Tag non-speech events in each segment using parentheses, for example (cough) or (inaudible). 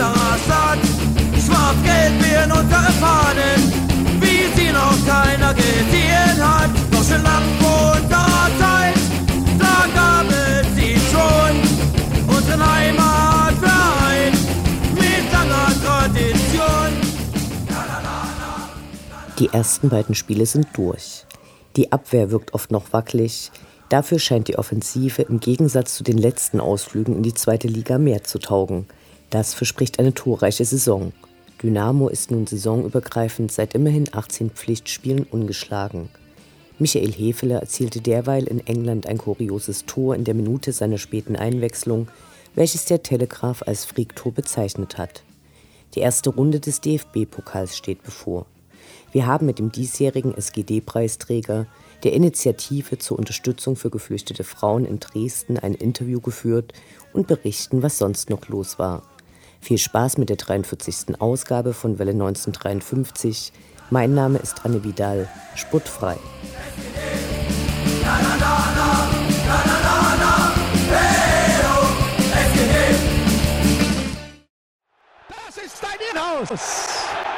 unserer Stadt. Schwarz-Gelb werden unsere Fahnen, wie sie noch keiner gesehen hat. Doch schon lang vor unserer Zeit, da gab es sie schon. Unseren Heimatverein mit langer Tradition. Die ersten beiden Spiele sind durch. Die Abwehr wirkt oft noch wackelig. Dafür scheint die Offensive im Gegensatz zu den letzten Ausflügen in die zweite Liga mehr zu taugen. Das verspricht eine torreiche Saison. Dynamo ist nun saisonübergreifend seit immerhin 18 Pflichtspielen ungeschlagen. Michael Hefele erzielte derweil in England ein kurioses Tor in der Minute seiner späten Einwechslung, welches der Telegraph als Freaktor bezeichnet hat. Die erste Runde des DFB-Pokals steht bevor. Wir haben mit dem diesjährigen SGD-Preisträger der Initiative zur Unterstützung für geflüchtete Frauen in Dresden ein Interview geführt und berichten, was sonst noch los war. Viel Spaß mit der 43. Ausgabe von Welle 1953. Mein Name ist Anne Vidal, sputtfrei. Das ist dein Inhaus.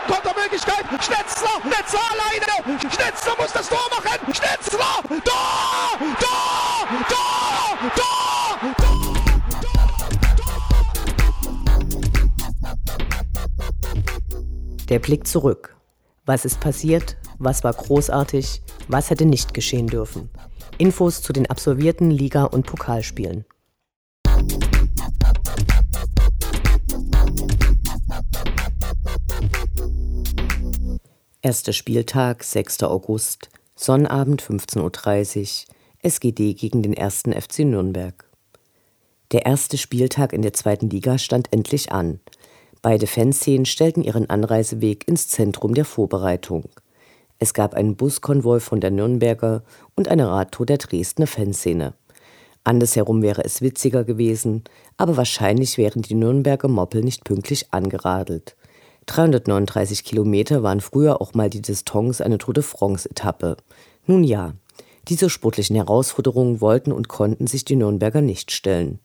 Kontermöglichkeit. Schnetzler, Schnetzler alleine. Schnetzler muss das Tor machen. Schnetzler, Tor, Tor, Tor, Tor, Tor. Der Blick zurück. Was ist passiert? Was war großartig? Was hätte nicht geschehen dürfen? Infos zu den absolvierten Liga- und Pokalspielen. Erster Spieltag, 6. August, Sonnabend 15.30 Uhr, SGD gegen den ersten FC Nürnberg. Der erste Spieltag in der zweiten Liga stand endlich an. Beide Fanszenen stellten ihren Anreiseweg ins Zentrum der Vorbereitung. Es gab einen Buskonvoi von der Nürnberger und eine Radtour der Dresdner Fanszene. Andersherum wäre es witziger gewesen, aber wahrscheinlich wären die Nürnberger Moppel nicht pünktlich angeradelt. 339 Kilometer waren früher auch mal die Distanz einer Tour de France-Etappe. Nun ja, diese sportlichen Herausforderungen wollten und konnten sich die Nürnberger nicht stellen.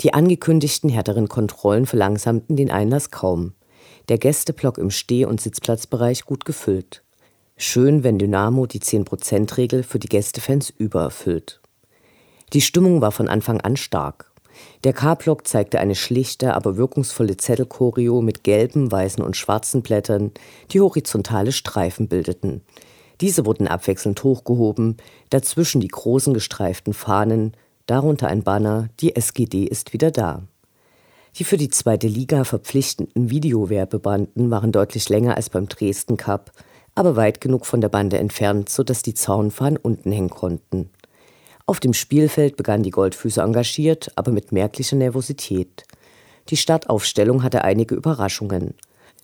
Die angekündigten härteren Kontrollen verlangsamten den Einlass kaum. Der Gästeblock im Steh- und Sitzplatzbereich gut gefüllt. Schön, wenn Dynamo die 10%-Regel für die Gästefans übererfüllt. Die Stimmung war von Anfang an stark. Der K-Block zeigte eine schlichte, aber wirkungsvolle Zettelchoreo mit gelben, weißen und schwarzen Blättern, die horizontale Streifen bildeten. Diese wurden abwechselnd hochgehoben, dazwischen die großen gestreiften Fahnen, darunter ein Banner, die SGD ist wieder da. Die für die zweite Liga verpflichtenden Videowerbebanden waren deutlich länger als beim Dresden Cup, aber weit genug von der Bande entfernt, sodass die Zaunfahnen unten hängen konnten. Auf dem Spielfeld begannen die Goldfüße engagiert, aber mit merklicher Nervosität. Die Startaufstellung hatte einige Überraschungen.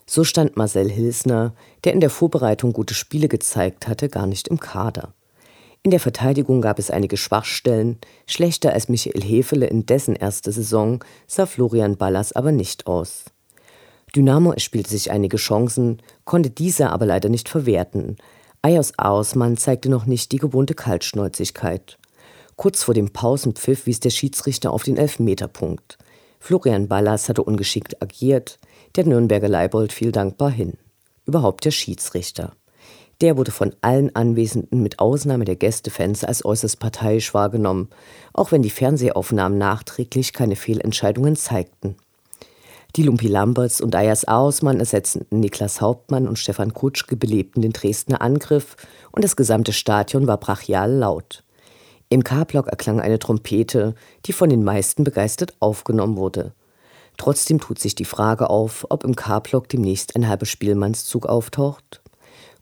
So stand Marcel Hilsner, der in der Vorbereitung gute Spiele gezeigt hatte, gar nicht im Kader. In der Verteidigung gab es einige Schwachstellen, schlechter als Michael Hefele in dessen erster Saison sah Florian Ballas aber nicht aus. Dynamo erspielte sich einige Chancen, konnte diese aber leider nicht verwerten. Ayos Ausmann zeigte noch nicht die gewohnte Kaltschnäuzigkeit. Kurz vor dem Pausenpfiff wies der Schiedsrichter auf den Elfmeterpunkt. Florian Ballas hatte ungeschickt agiert, der Nürnberger Leibold fiel dankbar hin. Überhaupt der Schiedsrichter. Der wurde von allen Anwesenden mit Ausnahme der Gästefans als äußerst parteiisch wahrgenommen, auch wenn die Fernsehaufnahmen nachträglich keine Fehlentscheidungen zeigten. Die Lumpi Lamberts und Ayas Ausmann ersetzten Niklas Hauptmann und Stefan Kutschke belebten den Dresdner Angriff und das gesamte Stadion war brachial laut. Im K-Block erklang eine Trompete, die von den meisten begeistert aufgenommen wurde. Trotzdem tut sich die Frage auf, ob im K-Block demnächst ein halber Spielmannszug auftaucht.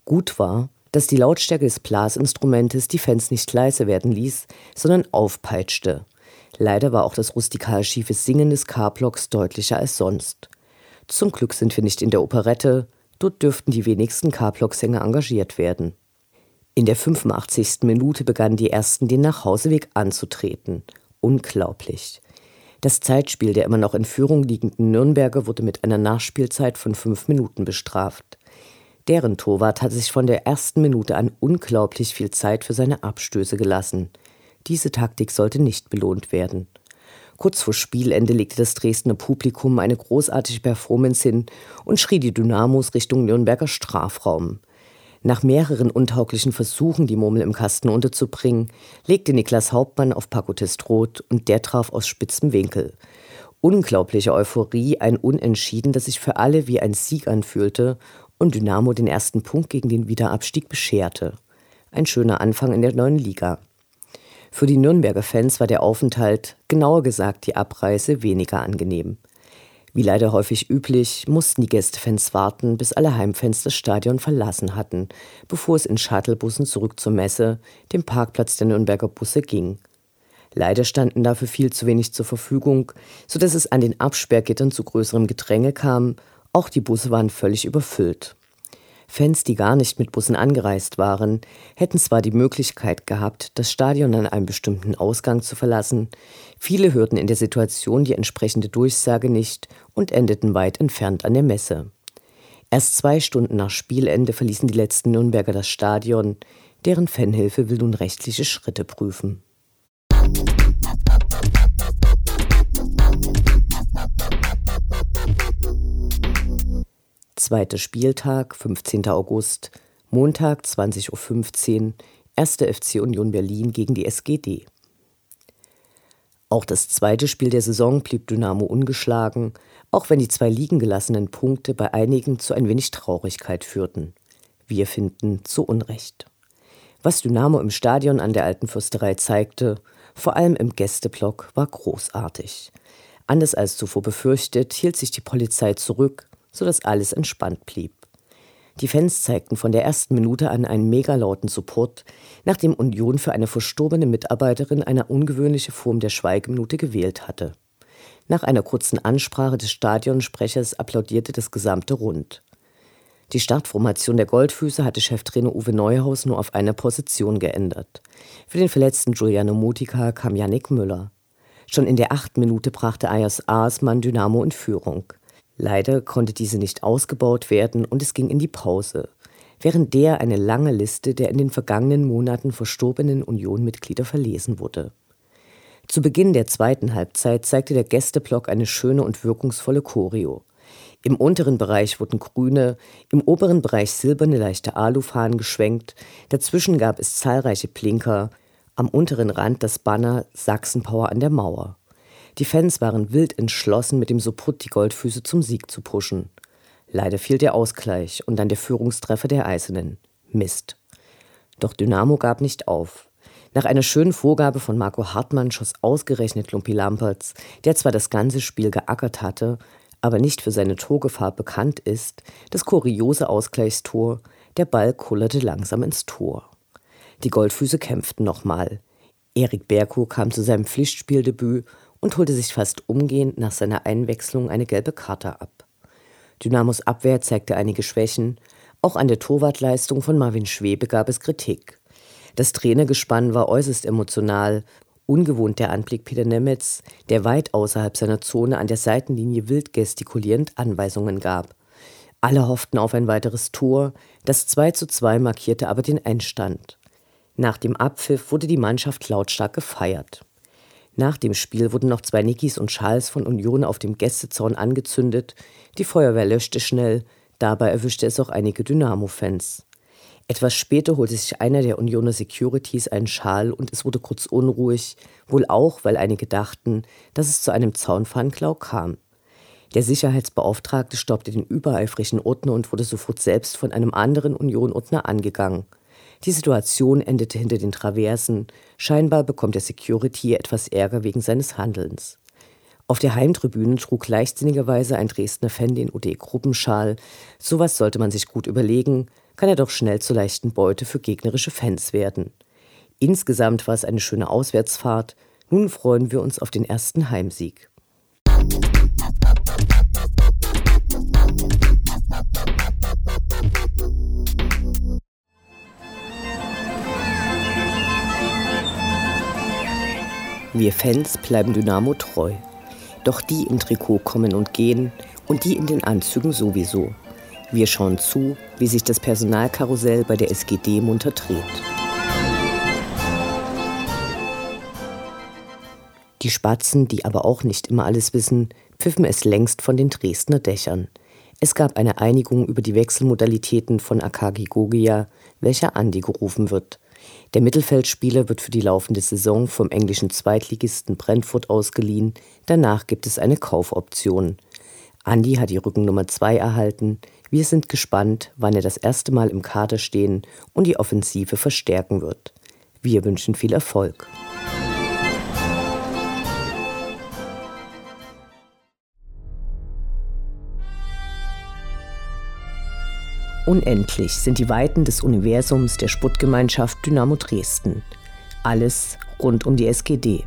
Gut war, dass die Lautstärke des Blasinstrumentes die Fans nicht leise werden ließ, sondern aufpeitschte. Leider war auch das rustikal schiefe Singen des K-Blocks deutlicher als sonst. Zum Glück sind wir nicht in der Operette, dort dürften die wenigsten K-Block-Sänger engagiert werden. In der 85. Minute begannen die ersten den Nachhauseweg anzutreten. Unglaublich. Das Zeitspiel der immer noch in Führung liegenden Nürnberger wurde mit einer Nachspielzeit von fünf Minuten bestraft. Deren Torwart hatte sich von der ersten Minute an unglaublich viel Zeit für seine Abstöße gelassen. Diese Taktik sollte nicht belohnt werden. Kurz vor Spielende legte das Dresdner Publikum eine großartige Performance hin und schrie die Dynamos Richtung Nürnberger Strafraum. Nach mehreren untauglichen Versuchen, die Murmel im Kasten unterzubringen, legte Niklas Hauptmann auf Pakotest Rot und der traf aus spitzem Winkel. Unglaubliche Euphorie, ein Unentschieden, das sich für alle wie ein Sieg anfühlte und Dynamo den ersten Punkt gegen den Wiederabstieg bescherte. Ein schöner Anfang in der neuen Liga. Für die Nürnberger Fans war der Aufenthalt, genauer gesagt die Abreise, weniger angenehm. Wie leider häufig üblich, mussten die Gästefans warten, bis alle Heimfans das Stadion verlassen hatten, bevor es in Shuttlebussen zurück zur Messe, dem Parkplatz der Nürnberger Busse, ging. Leider standen dafür viel zu wenig zur Verfügung, so dass es an den Absperrgittern zu größerem Gedränge kam auch die Busse waren völlig überfüllt. Fans, die gar nicht mit Bussen angereist waren, hätten zwar die Möglichkeit gehabt, das Stadion an einem bestimmten Ausgang zu verlassen, viele hörten in der Situation die entsprechende Durchsage nicht und endeten weit entfernt an der Messe. Erst zwei Stunden nach Spielende verließen die letzten Nürnberger das Stadion, deren Fanhilfe will nun rechtliche Schritte prüfen. Zweiter Spieltag, 15. August, Montag 20.15 Uhr, 1. FC Union Berlin gegen die SGD. Auch das zweite Spiel der Saison blieb Dynamo ungeschlagen, auch wenn die zwei liegen gelassenen Punkte bei einigen zu ein wenig Traurigkeit führten. Wir finden zu Unrecht. Was Dynamo im Stadion an der Alten Fürsterei zeigte, vor allem im Gästeblock, war großartig. Anders als zuvor befürchtet, hielt sich die Polizei zurück, sodass alles entspannt blieb. Die Fans zeigten von der ersten Minute an einen megalauten Support, nachdem Union für eine verstorbene Mitarbeiterin eine ungewöhnliche Form der Schweigeminute gewählt hatte. Nach einer kurzen Ansprache des Stadionsprechers applaudierte das gesamte Rund. Die Startformation der Goldfüße hatte Cheftrainer Uwe Neuhaus nur auf eine Position geändert. Für den verletzten Giuliano Mutika kam Yannick Müller. Schon in der achten Minute brachte Ayers Aasmann Dynamo in Führung. Leider konnte diese nicht ausgebaut werden und es ging in die Pause, während der eine lange Liste der in den vergangenen Monaten verstorbenen Unionmitglieder verlesen wurde. Zu Beginn der zweiten Halbzeit zeigte der Gästeblock eine schöne und wirkungsvolle Choreo. Im unteren Bereich wurden grüne, im oberen Bereich silberne leichte Alufahnen geschwenkt, dazwischen gab es zahlreiche Blinker, am unteren Rand das Banner Sachsenpower an der Mauer. Die Fans waren wild entschlossen, mit dem Supput die Goldfüße zum Sieg zu pushen. Leider fiel der Ausgleich und dann der Führungstreffer der Eisernen. Mist. Doch Dynamo gab nicht auf. Nach einer schönen Vorgabe von Marco Hartmann schoss ausgerechnet Lumpi Lampertz, der zwar das ganze Spiel geackert hatte, aber nicht für seine Torgefahr bekannt ist, das kuriose Ausgleichstor, der Ball kullerte langsam ins Tor. Die Goldfüße kämpften nochmal. Erik Berko kam zu seinem Pflichtspieldebüt und holte sich fast umgehend nach seiner Einwechslung eine gelbe Karte ab. Dynamos Abwehr zeigte einige Schwächen, auch an der Torwartleistung von Marvin Schwebe gab es Kritik. Das Trainergespann war äußerst emotional, ungewohnt der Anblick Peter Nemetz, der weit außerhalb seiner Zone an der Seitenlinie wild gestikulierend Anweisungen gab. Alle hofften auf ein weiteres Tor, das 2 zu 2 markierte aber den Einstand. Nach dem Abpfiff wurde die Mannschaft lautstark gefeiert. Nach dem Spiel wurden noch zwei Nikis und Schals von Union auf dem Gästezaun angezündet. Die Feuerwehr löschte schnell. Dabei erwischte es auch einige Dynamo-Fans. Etwas später holte sich einer der Unioner Securities einen Schal und es wurde kurz unruhig, wohl auch, weil einige dachten, dass es zu einem Zaunfahnenklau kam. Der Sicherheitsbeauftragte stoppte den übereifrigen Ordner und wurde sofort selbst von einem anderen Union-Ordner angegangen. Die Situation endete hinter den Traversen. Scheinbar bekommt der Security etwas Ärger wegen seines Handelns. Auf der Heimtribüne trug leichtsinnigerweise ein Dresdner Fan den OD-Gruppenschal. Sowas sollte man sich gut überlegen, kann er doch schnell zur leichten Beute für gegnerische Fans werden. Insgesamt war es eine schöne Auswärtsfahrt. Nun freuen wir uns auf den ersten Heimsieg. Wir Fans bleiben Dynamo treu. Doch die im Trikot kommen und gehen und die in den Anzügen sowieso. Wir schauen zu, wie sich das Personalkarussell bei der SGD munter dreht. Die Spatzen, die aber auch nicht immer alles wissen, pfiffen es längst von den Dresdner Dächern. Es gab eine Einigung über die Wechselmodalitäten von Akagi Gogia, welcher Andi gerufen wird. Der Mittelfeldspieler wird für die laufende Saison vom englischen Zweitligisten Brentford ausgeliehen. Danach gibt es eine Kaufoption. Andi hat die Rückennummer 2 erhalten. Wir sind gespannt, wann er das erste Mal im Kader stehen und die Offensive verstärken wird. Wir wünschen viel Erfolg. Unendlich sind die Weiten des Universums der Sputtgemeinschaft Dynamo Dresden. Alles rund um die SGD.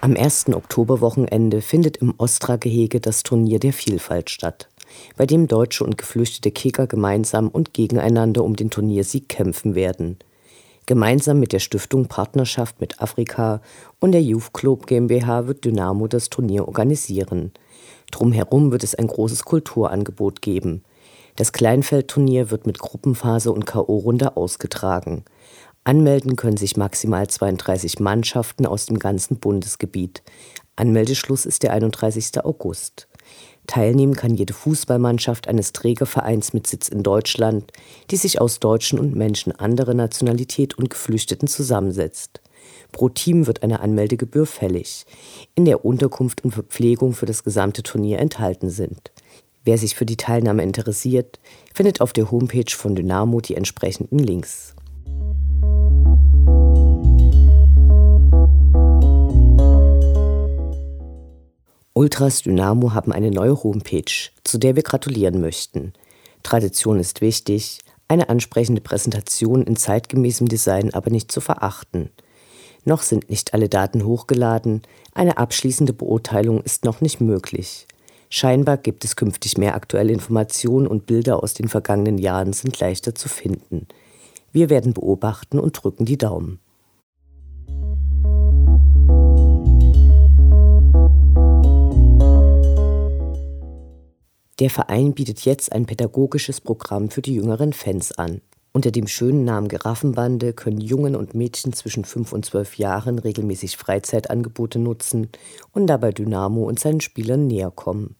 Am ersten Oktoberwochenende findet im Ostra-Gehege das Turnier der Vielfalt statt bei dem deutsche und geflüchtete Kicker gemeinsam und gegeneinander um den Turniersieg kämpfen werden. Gemeinsam mit der Stiftung Partnerschaft mit Afrika und der Youth Club GmbH wird Dynamo das Turnier organisieren. Drumherum wird es ein großes Kulturangebot geben. Das Kleinfeldturnier wird mit Gruppenphase und K.O.-Runde ausgetragen. Anmelden können sich maximal 32 Mannschaften aus dem ganzen Bundesgebiet. Anmeldeschluss ist der 31. August. Teilnehmen kann jede Fußballmannschaft eines Trägervereins mit Sitz in Deutschland, die sich aus Deutschen und Menschen anderer Nationalität und Geflüchteten zusammensetzt. Pro Team wird eine Anmeldegebühr fällig, in der Unterkunft und Verpflegung für das gesamte Turnier enthalten sind. Wer sich für die Teilnahme interessiert, findet auf der Homepage von Dynamo die entsprechenden Links. Ultras Dynamo haben eine neue Homepage, zu der wir gratulieren möchten. Tradition ist wichtig, eine ansprechende Präsentation in zeitgemäßem Design aber nicht zu verachten. Noch sind nicht alle Daten hochgeladen, eine abschließende Beurteilung ist noch nicht möglich. Scheinbar gibt es künftig mehr aktuelle Informationen und Bilder aus den vergangenen Jahren sind leichter zu finden. Wir werden beobachten und drücken die Daumen. Der Verein bietet jetzt ein pädagogisches Programm für die jüngeren Fans an. Unter dem schönen Namen Giraffenbande können Jungen und Mädchen zwischen 5 und 12 Jahren regelmäßig Freizeitangebote nutzen und dabei Dynamo und seinen Spielern näher kommen.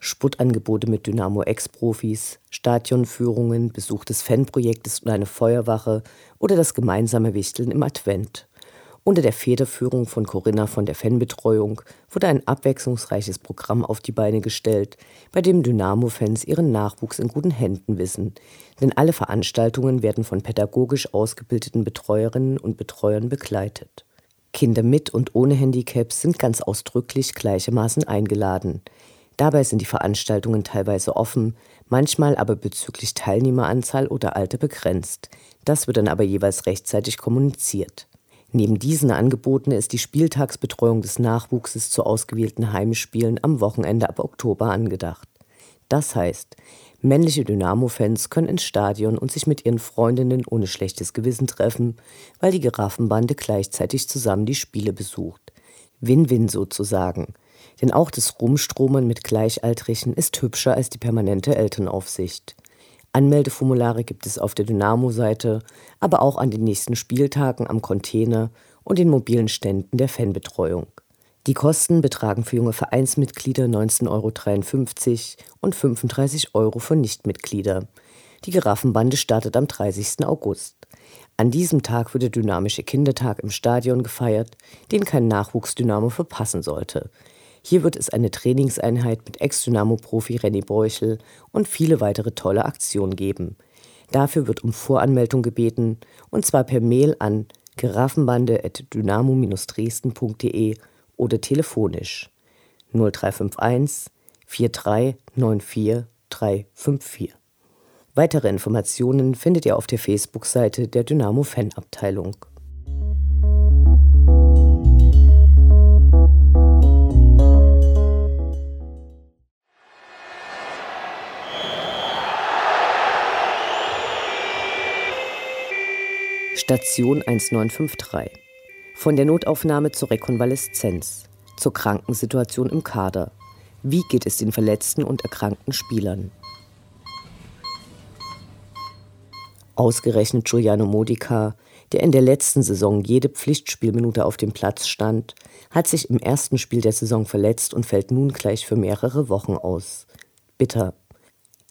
Sputtangebote mit Dynamo-Ex-Profis, Stadionführungen, Besuch des Fanprojektes und eine Feuerwache oder das gemeinsame Wichteln im Advent. Unter der Federführung von Corinna von der Fanbetreuung wurde ein abwechslungsreiches Programm auf die Beine gestellt, bei dem Dynamo-Fans ihren Nachwuchs in guten Händen wissen. Denn alle Veranstaltungen werden von pädagogisch ausgebildeten Betreuerinnen und Betreuern begleitet. Kinder mit und ohne Handicaps sind ganz ausdrücklich gleichermaßen eingeladen. Dabei sind die Veranstaltungen teilweise offen, manchmal aber bezüglich Teilnehmeranzahl oder Alter begrenzt. Das wird dann aber jeweils rechtzeitig kommuniziert. Neben diesen Angeboten ist die Spieltagsbetreuung des Nachwuchses zu ausgewählten Heimspielen am Wochenende ab Oktober angedacht. Das heißt, männliche Dynamo-Fans können ins Stadion und sich mit ihren Freundinnen ohne schlechtes Gewissen treffen, weil die Giraffenbande gleichzeitig zusammen die Spiele besucht. Win-win sozusagen. Denn auch das Rumstromen mit Gleichaltrigen ist hübscher als die permanente Elternaufsicht. Anmeldeformulare gibt es auf der Dynamo-Seite, aber auch an den nächsten Spieltagen am Container und den mobilen Ständen der Fanbetreuung. Die Kosten betragen für junge Vereinsmitglieder 19,53 Euro und 35 Euro für Nichtmitglieder. Die Giraffenbande startet am 30. August. An diesem Tag wird der Dynamische Kindertag im Stadion gefeiert, den kein Nachwuchsdynamo verpassen sollte. Hier wird es eine Trainingseinheit mit Ex-Dynamo-Profi René Beuchel und viele weitere tolle Aktionen geben. Dafür wird um Voranmeldung gebeten, und zwar per Mail an giraffenbande.dynamo-dresden.de oder telefonisch 0351 4394 354. Weitere Informationen findet ihr auf der Facebook-Seite der Dynamo Fanabteilung. Station 1953. Von der Notaufnahme zur Rekonvaleszenz, zur Krankensituation im Kader. Wie geht es den verletzten und erkrankten Spielern? Ausgerechnet Giuliano Modica, der in der letzten Saison jede Pflichtspielminute auf dem Platz stand, hat sich im ersten Spiel der Saison verletzt und fällt nun gleich für mehrere Wochen aus. Bitter.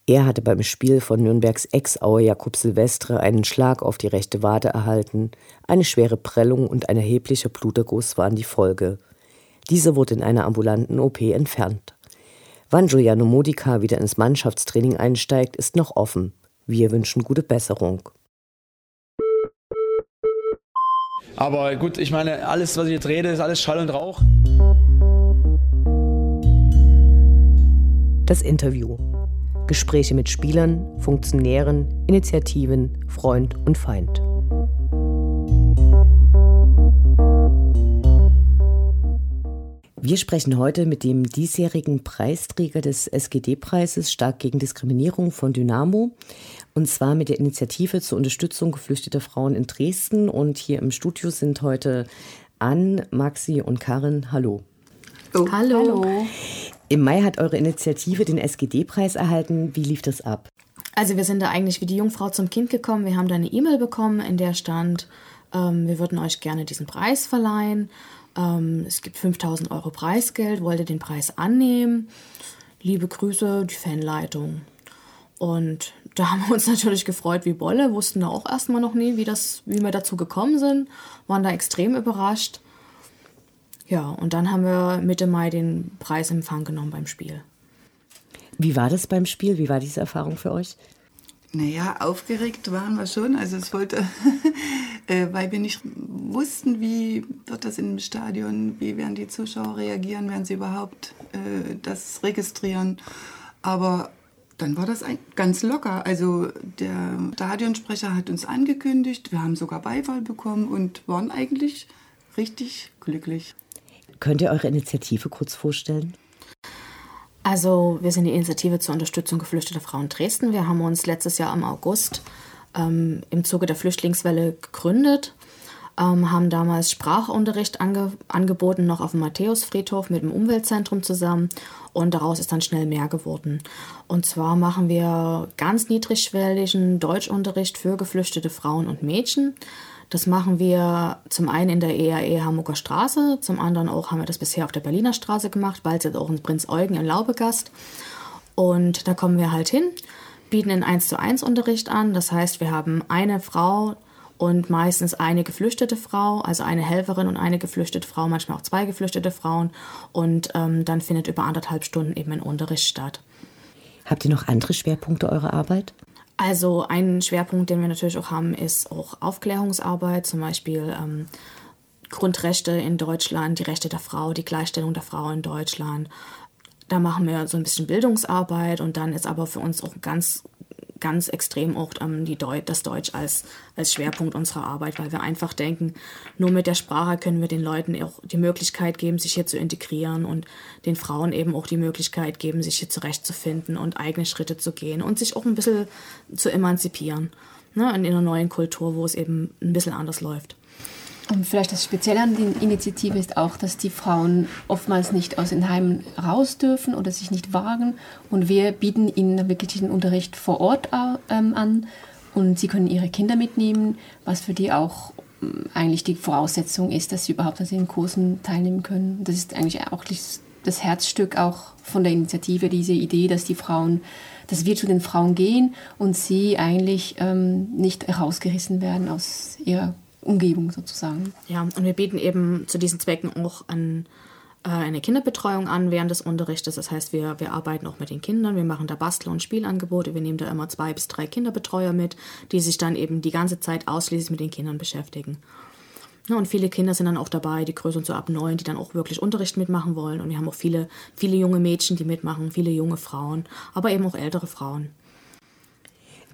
Er hatte beim Spiel von Nürnbergs Ex-Auer Jakub Silvestre einen Schlag auf die rechte Wade erhalten, eine schwere Prellung und ein erheblicher Bluterguss waren die Folge. Diese wurde in einer ambulanten OP entfernt. Wann Giuliano Modica wieder ins Mannschaftstraining einsteigt, ist noch offen. Wir wünschen gute Besserung. Aber gut, ich meine, alles, was ich jetzt rede, ist alles Schall und Rauch. Das Interview. Gespräche mit Spielern, Funktionären, Initiativen, Freund und Feind. Wir sprechen heute mit dem diesjährigen Preisträger des SGD-Preises Stark gegen Diskriminierung von Dynamo. Und zwar mit der Initiative zur Unterstützung geflüchteter Frauen in Dresden. Und hier im Studio sind heute Ann, Maxi und Karin. Hallo. Oh. Hallo. Hallo. Im Mai hat eure Initiative den SGD-Preis erhalten. Wie lief das ab? Also wir sind da eigentlich wie die Jungfrau zum Kind gekommen. Wir haben da eine E-Mail bekommen, in der stand, ähm, wir würden euch gerne diesen Preis verleihen. Ähm, es gibt 5000 Euro Preisgeld, wollt ihr den Preis annehmen? Liebe Grüße, die Fanleitung. Und da haben wir uns (laughs) natürlich gefreut wie Bolle, wussten da auch erstmal noch nie, wie, das, wie wir dazu gekommen sind, waren da extrem überrascht. Ja, und dann haben wir Mitte Mai den Preisempfang genommen beim Spiel. Wie war das beim Spiel? Wie war diese Erfahrung für euch? Naja, aufgeregt waren wir schon. Also es wollte, (laughs) äh, weil wir nicht wussten, wie wird das im Stadion, wie werden die Zuschauer reagieren, werden sie überhaupt äh, das registrieren. Aber dann war das ganz locker. Also der Stadionsprecher hat uns angekündigt, wir haben sogar Beifall bekommen und waren eigentlich richtig glücklich. Könnt ihr eure Initiative kurz vorstellen? Also wir sind die Initiative zur Unterstützung geflüchteter Frauen Dresden. Wir haben uns letztes Jahr im August ähm, im Zuge der Flüchtlingswelle gegründet, ähm, haben damals Sprachunterricht ange angeboten, noch auf dem Matthäusfriedhof mit dem Umweltzentrum zusammen und daraus ist dann schnell mehr geworden. Und zwar machen wir ganz niedrigschwelligen Deutschunterricht für geflüchtete Frauen und Mädchen. Das machen wir zum einen in der EAE Hamburger Straße, zum anderen auch haben wir das bisher auf der Berliner Straße gemacht, bald jetzt auch in Prinz Eugen in Laubegast. Und da kommen wir halt hin, bieten einen 1 zu 1 Unterricht an. Das heißt, wir haben eine Frau und meistens eine geflüchtete Frau, also eine Helferin und eine geflüchtete Frau, manchmal auch zwei geflüchtete Frauen. Und ähm, dann findet über anderthalb Stunden eben ein Unterricht statt. Habt ihr noch andere Schwerpunkte eurer Arbeit? Also ein Schwerpunkt, den wir natürlich auch haben, ist auch Aufklärungsarbeit, zum Beispiel ähm, Grundrechte in Deutschland, die Rechte der Frau, die Gleichstellung der Frau in Deutschland. Da machen wir so ein bisschen Bildungsarbeit und dann ist aber für uns auch ganz ganz extrem auch ähm, die Deu das Deutsch als, als Schwerpunkt unserer Arbeit, weil wir einfach denken, nur mit der Sprache können wir den Leuten auch die Möglichkeit geben, sich hier zu integrieren und den Frauen eben auch die Möglichkeit geben, sich hier zurechtzufinden und eigene Schritte zu gehen und sich auch ein bisschen zu emanzipieren. Ne, in einer neuen Kultur, wo es eben ein bisschen anders läuft. Und vielleicht das Spezielle an der Initiative ist auch, dass die Frauen oftmals nicht aus den Heimen raus dürfen oder sich nicht wagen. Und wir bieten ihnen wirklich den Unterricht vor Ort ähm, an. Und sie können ihre Kinder mitnehmen, was für die auch eigentlich die Voraussetzung ist, dass sie überhaupt an den Kursen teilnehmen können. Das ist eigentlich auch das Herzstück auch von der Initiative, diese Idee, dass die Frauen, dass wir zu den Frauen gehen und sie eigentlich ähm, nicht herausgerissen werden aus ihrer Umgebung sozusagen. Ja, und wir bieten eben zu diesen Zwecken auch an äh, eine Kinderbetreuung an während des Unterrichtes. Das heißt, wir, wir arbeiten auch mit den Kindern, wir machen da Bastel- und Spielangebote, wir nehmen da immer zwei bis drei Kinderbetreuer mit, die sich dann eben die ganze Zeit ausschließlich mit den Kindern beschäftigen. Ja, und viele Kinder sind dann auch dabei, die größeren so ab neun, die dann auch wirklich Unterricht mitmachen wollen. Und wir haben auch viele, viele junge Mädchen, die mitmachen, viele junge Frauen, aber eben auch ältere Frauen.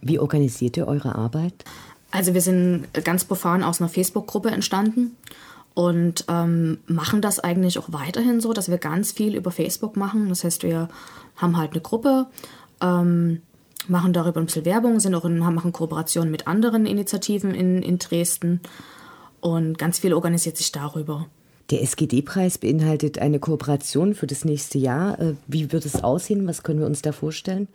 Wie organisiert ihr eure Arbeit? Also wir sind ganz profan aus einer Facebook-Gruppe entstanden und ähm, machen das eigentlich auch weiterhin so, dass wir ganz viel über Facebook machen. Das heißt, wir haben halt eine Gruppe, ähm, machen darüber ein bisschen Werbung, sind auch in, machen Kooperationen mit anderen Initiativen in, in Dresden und ganz viel organisiert sich darüber. Der SGD-Preis beinhaltet eine Kooperation für das nächste Jahr. Äh, wie wird es aussehen? Was können wir uns da vorstellen?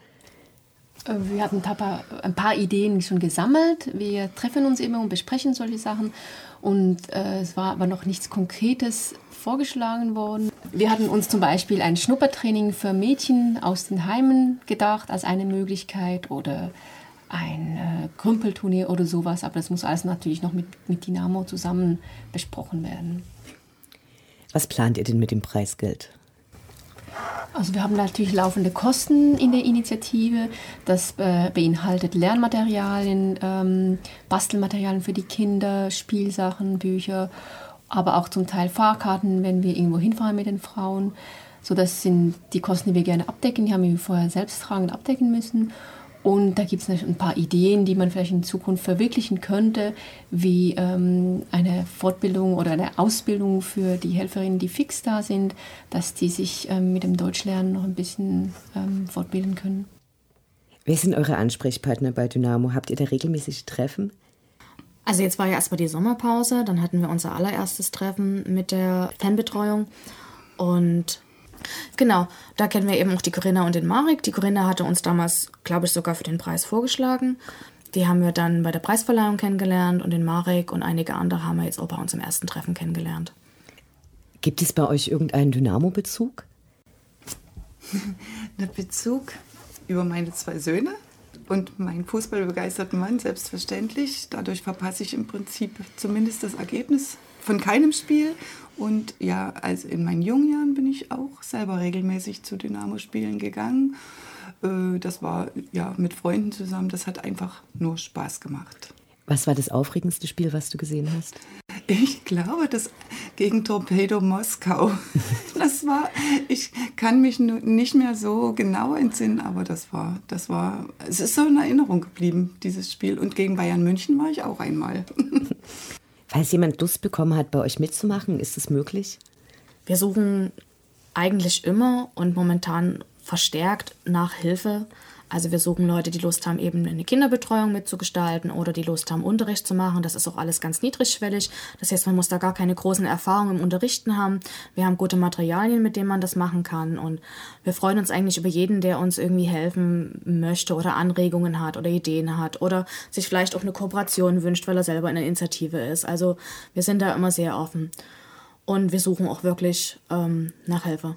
Äh, wir paar, ein paar Ideen schon gesammelt. Wir treffen uns immer und besprechen solche Sachen. Und äh, es war aber noch nichts Konkretes vorgeschlagen worden. Wir hatten uns zum Beispiel ein Schnuppertraining für Mädchen aus den Heimen gedacht als eine Möglichkeit oder ein äh, Krümpelturnier oder sowas. Aber das muss alles natürlich noch mit, mit Dynamo zusammen besprochen werden. Was plant ihr denn mit dem Preisgeld? Also wir haben natürlich laufende Kosten in der Initiative. Das äh, beinhaltet Lernmaterialien, ähm, Bastelmaterialien für die Kinder, Spielsachen, Bücher, aber auch zum Teil Fahrkarten, wenn wir irgendwo hinfahren mit den Frauen. So, das sind die Kosten, die wir gerne abdecken. Die haben wir vorher selbst tragend abdecken müssen. Und da gibt es ein paar Ideen, die man vielleicht in Zukunft verwirklichen könnte, wie ähm, eine Fortbildung oder eine Ausbildung für die Helferinnen, die fix da sind, dass die sich ähm, mit dem Deutschlernen noch ein bisschen ähm, fortbilden können. Wer sind eure Ansprechpartner bei Dynamo? Habt ihr da regelmäßig Treffen? Also jetzt war ja erstmal die Sommerpause, dann hatten wir unser allererstes Treffen mit der Fanbetreuung und Genau, da kennen wir eben auch die Corinna und den Marek. Die Corinna hatte uns damals, glaube ich, sogar für den Preis vorgeschlagen. Die haben wir dann bei der Preisverleihung kennengelernt und den Marek und einige andere haben wir jetzt auch bei uns im ersten Treffen kennengelernt. Gibt es bei euch irgendeinen Dynamo-Bezug? (laughs) Der Bezug über meine zwei Söhne und meinen fußballbegeisterten Mann, selbstverständlich. Dadurch verpasse ich im Prinzip zumindest das Ergebnis von keinem Spiel und ja, also in meinen jungen Jahren bin ich auch selber regelmäßig zu Dynamo-Spielen gegangen. Äh, das war ja mit Freunden zusammen. Das hat einfach nur Spaß gemacht. Was war das aufregendste Spiel, was du gesehen hast? Ich glaube, das gegen Torpedo Moskau. (laughs) Das war, ich kann mich nicht mehr so genau entsinnen, aber das war, das war, es ist so in Erinnerung geblieben, dieses Spiel. Und gegen Bayern München war ich auch einmal. (laughs) Falls jemand Lust bekommen hat, bei euch mitzumachen, ist es möglich? Wir suchen eigentlich immer und momentan verstärkt nach Hilfe. Also wir suchen Leute, die Lust haben, eben eine Kinderbetreuung mitzugestalten oder die Lust haben, Unterricht zu machen. Das ist auch alles ganz niedrigschwellig. Das heißt, man muss da gar keine großen Erfahrungen im Unterrichten haben. Wir haben gute Materialien, mit denen man das machen kann. Und wir freuen uns eigentlich über jeden, der uns irgendwie helfen möchte oder Anregungen hat oder Ideen hat oder sich vielleicht auch eine Kooperation wünscht, weil er selber in der Initiative ist. Also wir sind da immer sehr offen. Und wir suchen auch wirklich ähm, nach Helfer.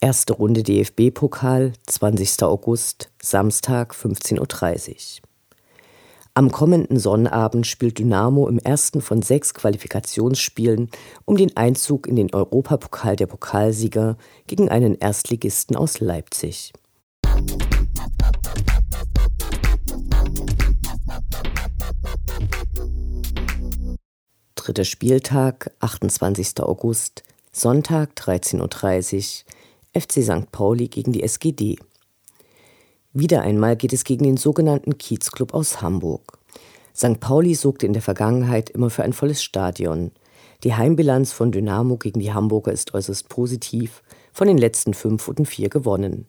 Erste Runde DFB-Pokal, 20. August, Samstag, 15.30 Uhr. Am kommenden Sonnabend spielt Dynamo im ersten von sechs Qualifikationsspielen um den Einzug in den Europapokal der Pokalsieger gegen einen Erstligisten aus Leipzig. Dritter Spieltag, 28. August, Sonntag 13.30 Uhr FC St. Pauli gegen die SGD. Wieder einmal geht es gegen den sogenannten Kiezclub aus Hamburg. St. Pauli sorgte in der Vergangenheit immer für ein volles Stadion. Die Heimbilanz von Dynamo gegen die Hamburger ist äußerst positiv. Von den letzten fünf wurden vier gewonnen.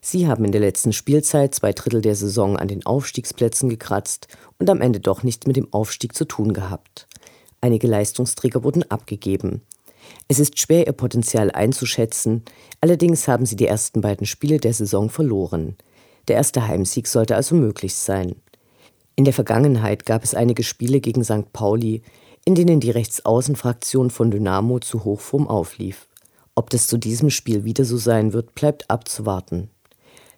Sie haben in der letzten Spielzeit zwei Drittel der Saison an den Aufstiegsplätzen gekratzt und am Ende doch nichts mit dem Aufstieg zu tun gehabt. Einige Leistungsträger wurden abgegeben. Es ist schwer, ihr Potenzial einzuschätzen, allerdings haben sie die ersten beiden Spiele der Saison verloren. Der erste Heimsieg sollte also möglich sein. In der Vergangenheit gab es einige Spiele gegen St. Pauli, in denen die Rechtsaußenfraktion von Dynamo zu Hochform auflief. Ob das zu diesem Spiel wieder so sein wird, bleibt abzuwarten.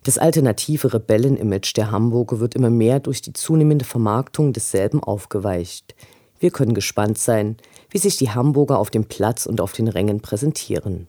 Das alternative Rebellen-Image der Hamburger wird immer mehr durch die zunehmende Vermarktung desselben aufgeweicht. Wir können gespannt sein, wie sich die Hamburger auf dem Platz und auf den Rängen präsentieren.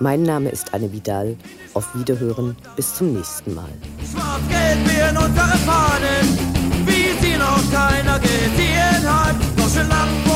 Mein Name ist Anne Vidal. Auf Wiederhören. Bis zum nächsten Mal. Schwarz-Gelb wir in unsere Fahnen, wie sie noch keiner gesehen hat. Deutsche lang